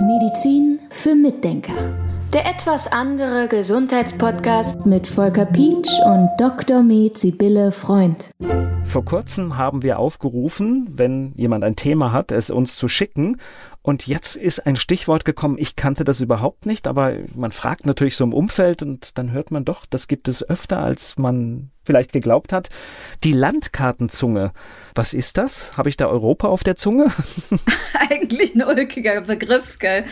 Medizin für Mitdenker. Der etwas andere Gesundheitspodcast mit Volker Pietsch und Dr. Med Sibylle Freund. Vor kurzem haben wir aufgerufen, wenn jemand ein Thema hat, es uns zu schicken. Und jetzt ist ein Stichwort gekommen, ich kannte das überhaupt nicht, aber man fragt natürlich so im Umfeld und dann hört man doch, das gibt es öfter, als man vielleicht geglaubt hat. Die Landkartenzunge. Was ist das? Habe ich da Europa auf der Zunge? Eigentlich ein ulkiger Begriff, gell?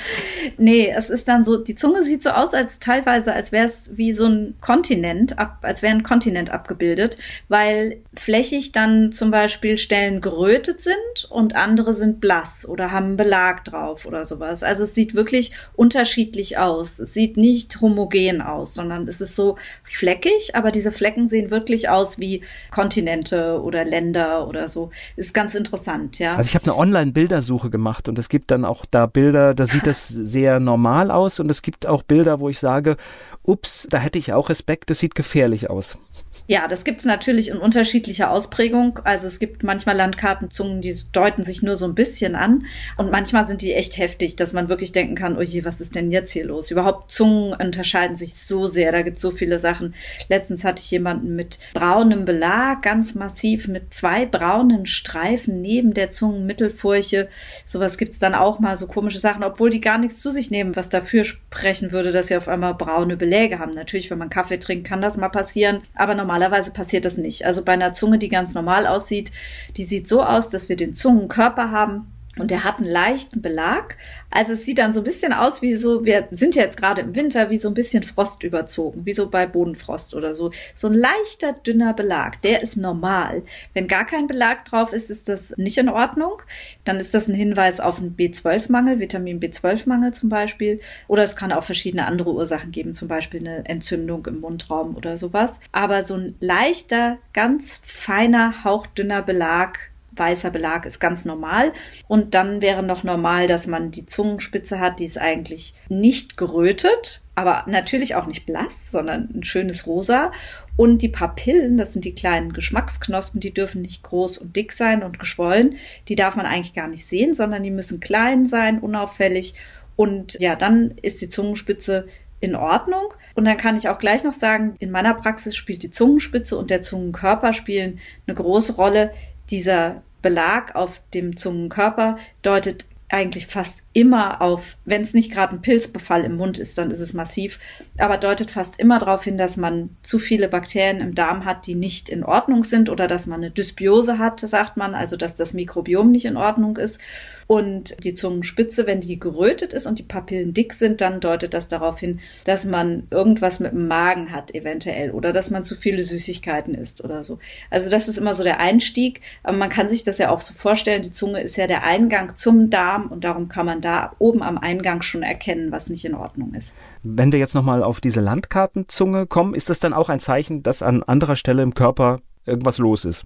Nee, es ist dann so, die Zunge sieht so aus, als teilweise, als wäre es wie so ein Kontinent, ab, als wäre ein Kontinent abgebildet, weil flächig dann zum Beispiel Stellen gerötet sind und andere sind blass oder haben Belag drauf oder sowas. Also es sieht wirklich unterschiedlich aus. Es sieht nicht homogen aus, sondern es ist so fleckig, aber diese Flecken sehen wirklich aus wie Kontinente oder Länder oder so. Ist ganz interessant, ja. Also ich habe eine Online-Bildersuche gemacht und es gibt dann auch da Bilder, da sieht es sehr normal aus und es gibt auch Bilder, wo ich sage, ups, da hätte ich auch Respekt, das sieht gefährlich aus. Ja, das gibt's natürlich in unterschiedlicher Ausprägung. Also es gibt manchmal Landkartenzungen, die deuten sich nur so ein bisschen an. Und manchmal sind die echt heftig, dass man wirklich denken kann, oh je, was ist denn jetzt hier los? Überhaupt Zungen unterscheiden sich so sehr. Da gibt's so viele Sachen. Letztens hatte ich jemanden mit braunem Belag, ganz massiv, mit zwei braunen Streifen neben der Zungenmittelfurche. Sowas gibt's dann auch mal, so komische Sachen, obwohl die gar nichts zu sich nehmen, was dafür sprechen würde, dass sie auf einmal braune Beläge haben. Natürlich, wenn man Kaffee trinkt, kann das mal passieren. Aber normalerweise passiert das nicht. Also bei einer Zunge, die ganz normal aussieht, die sieht so aus, dass wir den Zungenkörper haben und der hat einen leichten Belag. Also es sieht dann so ein bisschen aus wie so, wir sind jetzt gerade im Winter, wie so ein bisschen Frost überzogen, wie so bei Bodenfrost oder so. So ein leichter, dünner Belag, der ist normal. Wenn gar kein Belag drauf ist, ist das nicht in Ordnung. Dann ist das ein Hinweis auf einen B12-Mangel, Vitamin B12-Mangel zum Beispiel. Oder es kann auch verschiedene andere Ursachen geben, zum Beispiel eine Entzündung im Mundraum oder sowas. Aber so ein leichter, ganz feiner, hauchdünner Belag, weißer Belag ist ganz normal. Und dann wäre noch normal, dass man die Zungenspitze hat, die ist eigentlich nicht gerötet, aber natürlich auch nicht blass, sondern ein schönes Rosa. Und die Papillen, das sind die kleinen Geschmacksknospen, die dürfen nicht groß und dick sein und geschwollen. Die darf man eigentlich gar nicht sehen, sondern die müssen klein sein, unauffällig. Und ja, dann ist die Zungenspitze in Ordnung. Und dann kann ich auch gleich noch sagen, in meiner Praxis spielt die Zungenspitze und der Zungenkörper spielen eine große Rolle dieser Belag auf dem Zungenkörper deutet eigentlich fast immer auf, wenn es nicht gerade ein Pilzbefall im Mund ist, dann ist es massiv, aber deutet fast immer darauf hin, dass man zu viele Bakterien im Darm hat, die nicht in Ordnung sind oder dass man eine Dysbiose hat, sagt man, also dass das Mikrobiom nicht in Ordnung ist. Und die Zungenspitze, wenn die gerötet ist und die Papillen dick sind, dann deutet das darauf hin, dass man irgendwas mit dem Magen hat, eventuell, oder dass man zu viele Süßigkeiten isst oder so. Also das ist immer so der Einstieg. Aber man kann sich das ja auch so vorstellen, die Zunge ist ja der Eingang zum Darm und darum kann man da oben am Eingang schon erkennen, was nicht in Ordnung ist. Wenn wir jetzt nochmal auf diese Landkartenzunge kommen, ist das dann auch ein Zeichen, dass an anderer Stelle im Körper irgendwas los ist?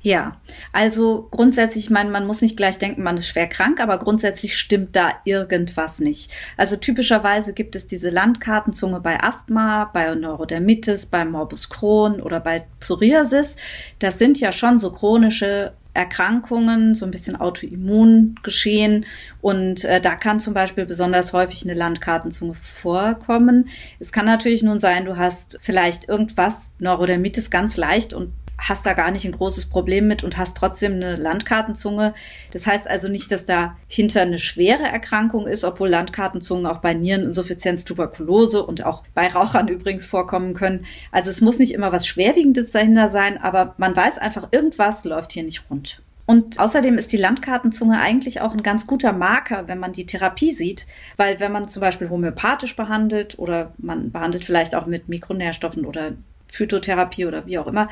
Ja, also grundsätzlich, ich meine, man muss nicht gleich denken, man ist schwer krank, aber grundsätzlich stimmt da irgendwas nicht. Also typischerweise gibt es diese Landkartenzunge bei Asthma, bei Neurodermitis, bei Morbus Crohn oder bei Psoriasis. Das sind ja schon so chronische Erkrankungen, so ein bisschen Autoimmun geschehen. Und äh, da kann zum Beispiel besonders häufig eine Landkartenzunge vorkommen. Es kann natürlich nun sein, du hast vielleicht irgendwas, Neurodermitis ganz leicht und hast da gar nicht ein großes Problem mit und hast trotzdem eine Landkartenzunge. Das heißt also nicht, dass da hinter eine schwere Erkrankung ist, obwohl Landkartenzungen auch bei Niereninsuffizienz, Tuberkulose und auch bei Rauchern übrigens vorkommen können. Also es muss nicht immer was Schwerwiegendes dahinter sein, aber man weiß einfach, irgendwas läuft hier nicht rund. Und außerdem ist die Landkartenzunge eigentlich auch ein ganz guter Marker, wenn man die Therapie sieht, weil wenn man zum Beispiel homöopathisch behandelt oder man behandelt vielleicht auch mit Mikronährstoffen oder Phytotherapie oder wie auch immer,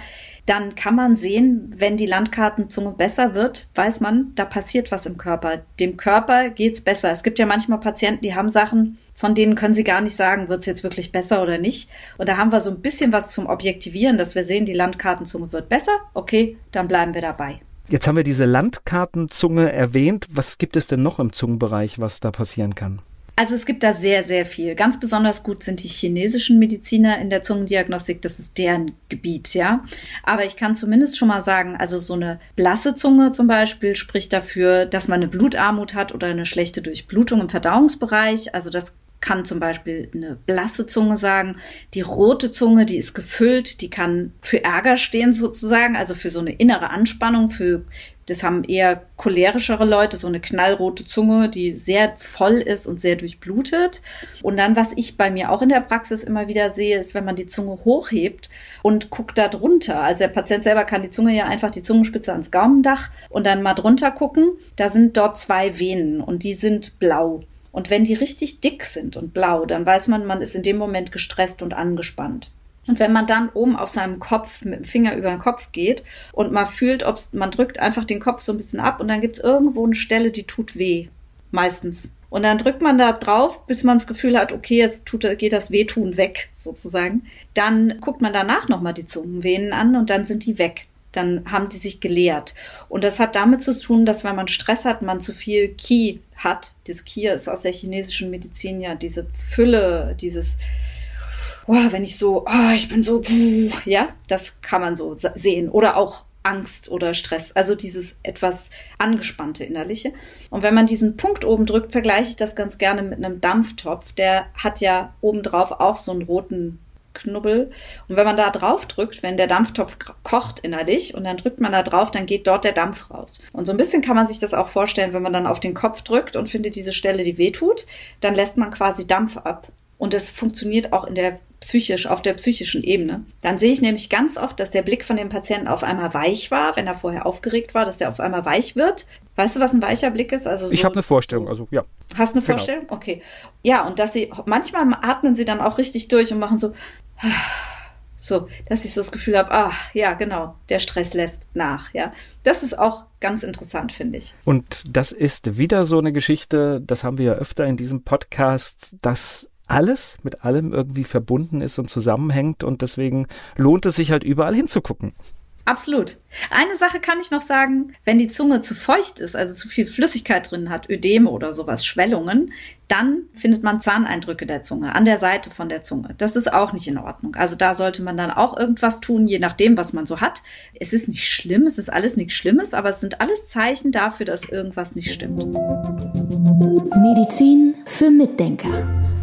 dann kann man sehen, wenn die Landkartenzunge besser wird, weiß man, da passiert was im Körper. Dem Körper geht's besser. Es gibt ja manchmal Patienten, die haben Sachen, von denen können sie gar nicht sagen, wird's jetzt wirklich besser oder nicht. Und da haben wir so ein bisschen was zum Objektivieren, dass wir sehen, die Landkartenzunge wird besser. Okay, dann bleiben wir dabei. Jetzt haben wir diese Landkartenzunge erwähnt. Was gibt es denn noch im Zungenbereich, was da passieren kann? Also es gibt da sehr, sehr viel. Ganz besonders gut sind die chinesischen Mediziner in der Zungendiagnostik. Das ist deren Gebiet, ja. Aber ich kann zumindest schon mal sagen, also so eine blasse Zunge zum Beispiel spricht dafür, dass man eine Blutarmut hat oder eine schlechte Durchblutung im Verdauungsbereich. Also das kann zum Beispiel eine blasse Zunge sagen. Die rote Zunge, die ist gefüllt, die kann für Ärger stehen sozusagen, also für so eine innere Anspannung, für das haben eher cholerischere Leute, so eine knallrote Zunge, die sehr voll ist und sehr durchblutet. Und dann, was ich bei mir auch in der Praxis immer wieder sehe, ist, wenn man die Zunge hochhebt und guckt da drunter. Also der Patient selber kann die Zunge ja einfach die Zungenspitze ans Gaumendach und dann mal drunter gucken. Da sind dort zwei Venen und die sind blau. Und wenn die richtig dick sind und blau, dann weiß man, man ist in dem Moment gestresst und angespannt. Und wenn man dann oben auf seinem Kopf mit dem Finger über den Kopf geht und mal fühlt, ob man drückt einfach den Kopf so ein bisschen ab und dann gibt es irgendwo eine Stelle, die tut weh. Meistens. Und dann drückt man da drauf, bis man das Gefühl hat, okay, jetzt tut, geht das Wehtun weg, sozusagen. Dann guckt man danach nochmal die Zungenvenen an und dann sind die weg dann haben die sich geleert. Und das hat damit zu tun, dass wenn man Stress hat, man zu viel Qi hat. Das Qi ist aus der chinesischen Medizin ja diese Fülle, dieses, oh, wenn ich so, oh, ich bin so, ja, das kann man so sehen. Oder auch Angst oder Stress, also dieses etwas angespannte innerliche. Und wenn man diesen Punkt oben drückt, vergleiche ich das ganz gerne mit einem Dampftopf. Der hat ja obendrauf auch so einen roten Knubbel. Und wenn man da drauf drückt, wenn der Dampftopf kocht innerlich und dann drückt man da drauf, dann geht dort der Dampf raus. Und so ein bisschen kann man sich das auch vorstellen, wenn man dann auf den Kopf drückt und findet diese Stelle, die wehtut, dann lässt man quasi Dampf ab. Und das funktioniert auch in der psychisch, auf der psychischen Ebene. Dann sehe ich nämlich ganz oft, dass der Blick von dem Patienten auf einmal weich war, wenn er vorher aufgeregt war, dass der auf einmal weich wird. Weißt du, was ein weicher Blick ist? Also so, ich habe eine Vorstellung, also ja. Hast eine genau. Vorstellung? Okay. Ja, und dass sie manchmal atmen sie dann auch richtig durch und machen so so, dass ich so das Gefühl habe, ah, ja, genau, der Stress lässt nach, ja. Das ist auch ganz interessant, finde ich. Und das ist wieder so eine Geschichte, das haben wir ja öfter in diesem Podcast, dass alles mit allem irgendwie verbunden ist und zusammenhängt und deswegen lohnt es sich halt überall hinzugucken. Absolut. Eine Sache kann ich noch sagen, wenn die Zunge zu feucht ist, also zu viel Flüssigkeit drin hat, Ödeme oder sowas, Schwellungen, dann findet man Zahneindrücke der Zunge an der Seite von der Zunge. Das ist auch nicht in Ordnung. Also da sollte man dann auch irgendwas tun, je nachdem, was man so hat. Es ist nicht schlimm, es ist alles nichts Schlimmes, aber es sind alles Zeichen dafür, dass irgendwas nicht stimmt. Medizin für Mitdenker.